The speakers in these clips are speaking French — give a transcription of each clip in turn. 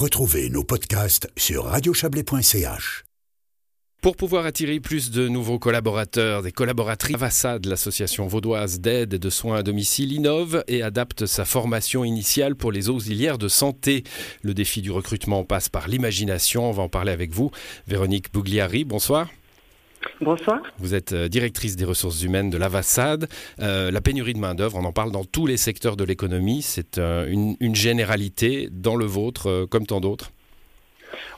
Retrouvez nos podcasts sur radiochablais.ch. Pour pouvoir attirer plus de nouveaux collaborateurs, des collaboratrices, Avassad, l'association vaudoise d'aide et de soins à domicile, innove et adapte sa formation initiale pour les auxiliaires de santé. Le défi du recrutement passe par l'imagination. On va en parler avec vous. Véronique Bougliari, bonsoir. Bonsoir. Vous êtes euh, directrice des ressources humaines de l'Avassad. Euh, la pénurie de main-d'œuvre, on en parle dans tous les secteurs de l'économie. C'est euh, une, généralité dans le vôtre, comme tant d'autres.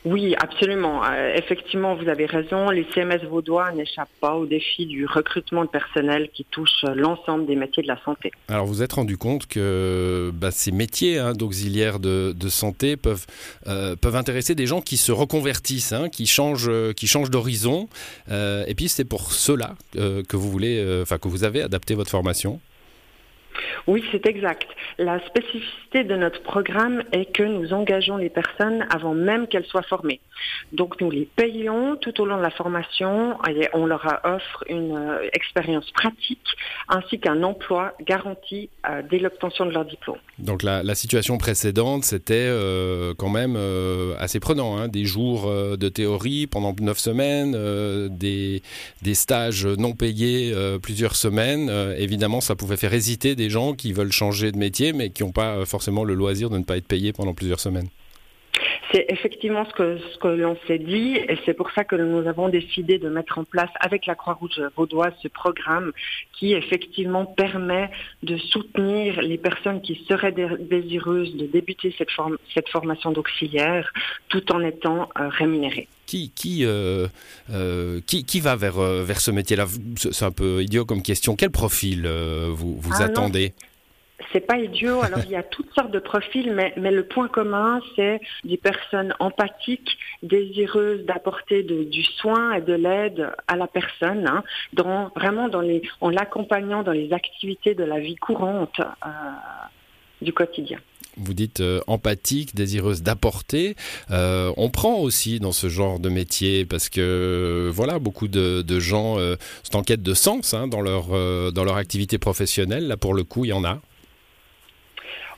Oui, absolument. Euh, effectivement, vous avez raison. Les CMS vaudois n'échappent pas au défi du recrutement de personnel qui touche l'ensemble des métiers de la santé. Alors, vous êtes rendu compte que bah, ces métiers hein, d'auxiliaires de, de, santé peuvent, euh, peuvent intéresser des gens qui se reconvertissent, hein, qui changent, qui changent d'horizon. Euh, et puis, c'est pour cela euh, que vous voulez, enfin que vous avez adapté votre formation. Oui, c'est exact. La spécificité de notre programme est que nous engageons les personnes avant même qu'elles soient formées. Donc nous les payons tout au long de la formation et on leur offre une euh, expérience pratique ainsi qu'un emploi garanti euh, dès l'obtention de leur diplôme. Donc la, situation précédente, c'était euh, quand même assez prenant. Hein des jours de théorie pendant neuf semaines, des, des, stages non payés plusieurs semaines. évidemment, ça pouvait faire hésiter des gens qui veulent changer de métier, mais qui n'ont pas forcément le loisir de ne pas être payés pendant plusieurs semaines. C'est effectivement ce que, ce que l'on s'est dit et c'est pour ça que nous avons décidé de mettre en place avec la Croix-Rouge vaudoise ce programme qui effectivement permet de soutenir les personnes qui seraient désireuses de débuter cette, form cette formation d'auxiliaire tout en étant euh, rémunérées. Qui, qui, euh, euh, qui, qui, va vers, vers ce métier-là? C'est un peu idiot comme question. Quel profil vous, vous ah attendez? non c'est pas idiot. Alors il y a toutes sortes de profils, mais, mais le point commun, c'est des personnes empathiques, désireuses d'apporter du soin et de l'aide à la personne, hein, dans, vraiment dans les, en l'accompagnant dans les activités de la vie courante euh, du quotidien vous dites euh, empathique, désireuse d'apporter. Euh, on prend aussi dans ce genre de métier parce que voilà, beaucoup de, de gens euh, sont en quête de sens hein, dans, leur, euh, dans leur activité professionnelle. Là, pour le coup, il y en a.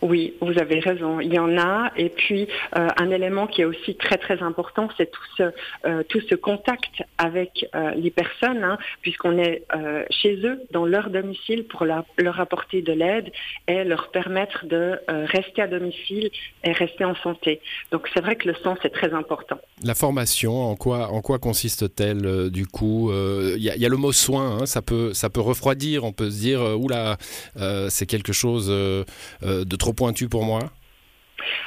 Oui, vous avez raison. Il y en a. Et puis, euh, un élément qui est aussi très, très important, c'est tout ce, euh, tout ce contact avec euh, les personnes, hein, puisqu'on est chez eux, dans leur domicile, pour leur apporter de l'aide et leur permettre de rester à domicile et rester en santé. Donc, c'est vrai que le sens est très important. La formation, en quoi, en quoi consiste-t-elle du coup Il y, y, a le mot soin, hein, ça, peut, ça peut refroidir. On peut se dire, oula, c'est quelque chose de trop pointu pour moi?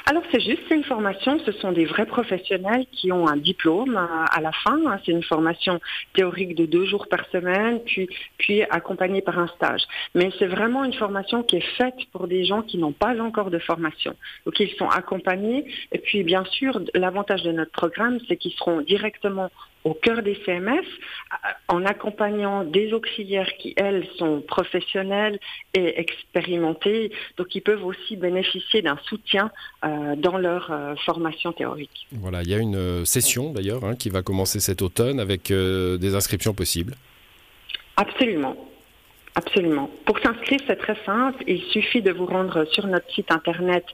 Alors c'est juste, c'est une formation, ce sont des vrais professionnels qui ont un diplôme à, à la fin. Hein. C'est une formation théorique de deux jours par semaine, puis, puis accompagnée par un stage. Mais c'est vraiment une formation qui est faite pour des gens qui n'ont pas encore de formation. Donc ils sont accompagnés. Et puis bien sûr, l'avantage de notre programme, c'est qu'ils seront directement au cœur des CMS en accompagnant des auxiliaires qui, elles, sont professionnelles et expérimentées, donc ils peuvent aussi bénéficier d'un soutien euh, dans leur euh, formation théorique. Voilà, il y a une session d'ailleurs hein, qui va commencer cet automne avec euh, des inscriptions possibles. Absolument. Absolument. Pour s'inscrire, c'est très simple. Il suffit de vous rendre sur notre site internet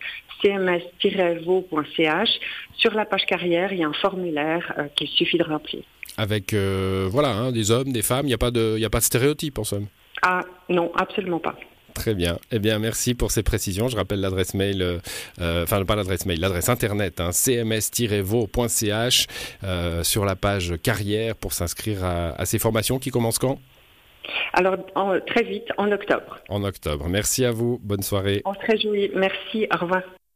cms-vo.ch. Sur la page carrière, il y a un formulaire euh, qu'il suffit de remplir. Avec euh, voilà, hein, des hommes, des femmes, il n'y a, pas de, a pas de stéréotype en somme Ah non, absolument pas. Très bien. Eh bien, merci pour ces précisions. Je rappelle l'adresse mail, euh, enfin pas l'adresse mail, l'adresse internet, hein, cms-vo.ch sur la page carrière pour s'inscrire à, à ces formations qui commencent quand? Alors, en, très vite, en octobre. En octobre. Merci à vous. Bonne soirée. On se réjouit. Merci. Au revoir.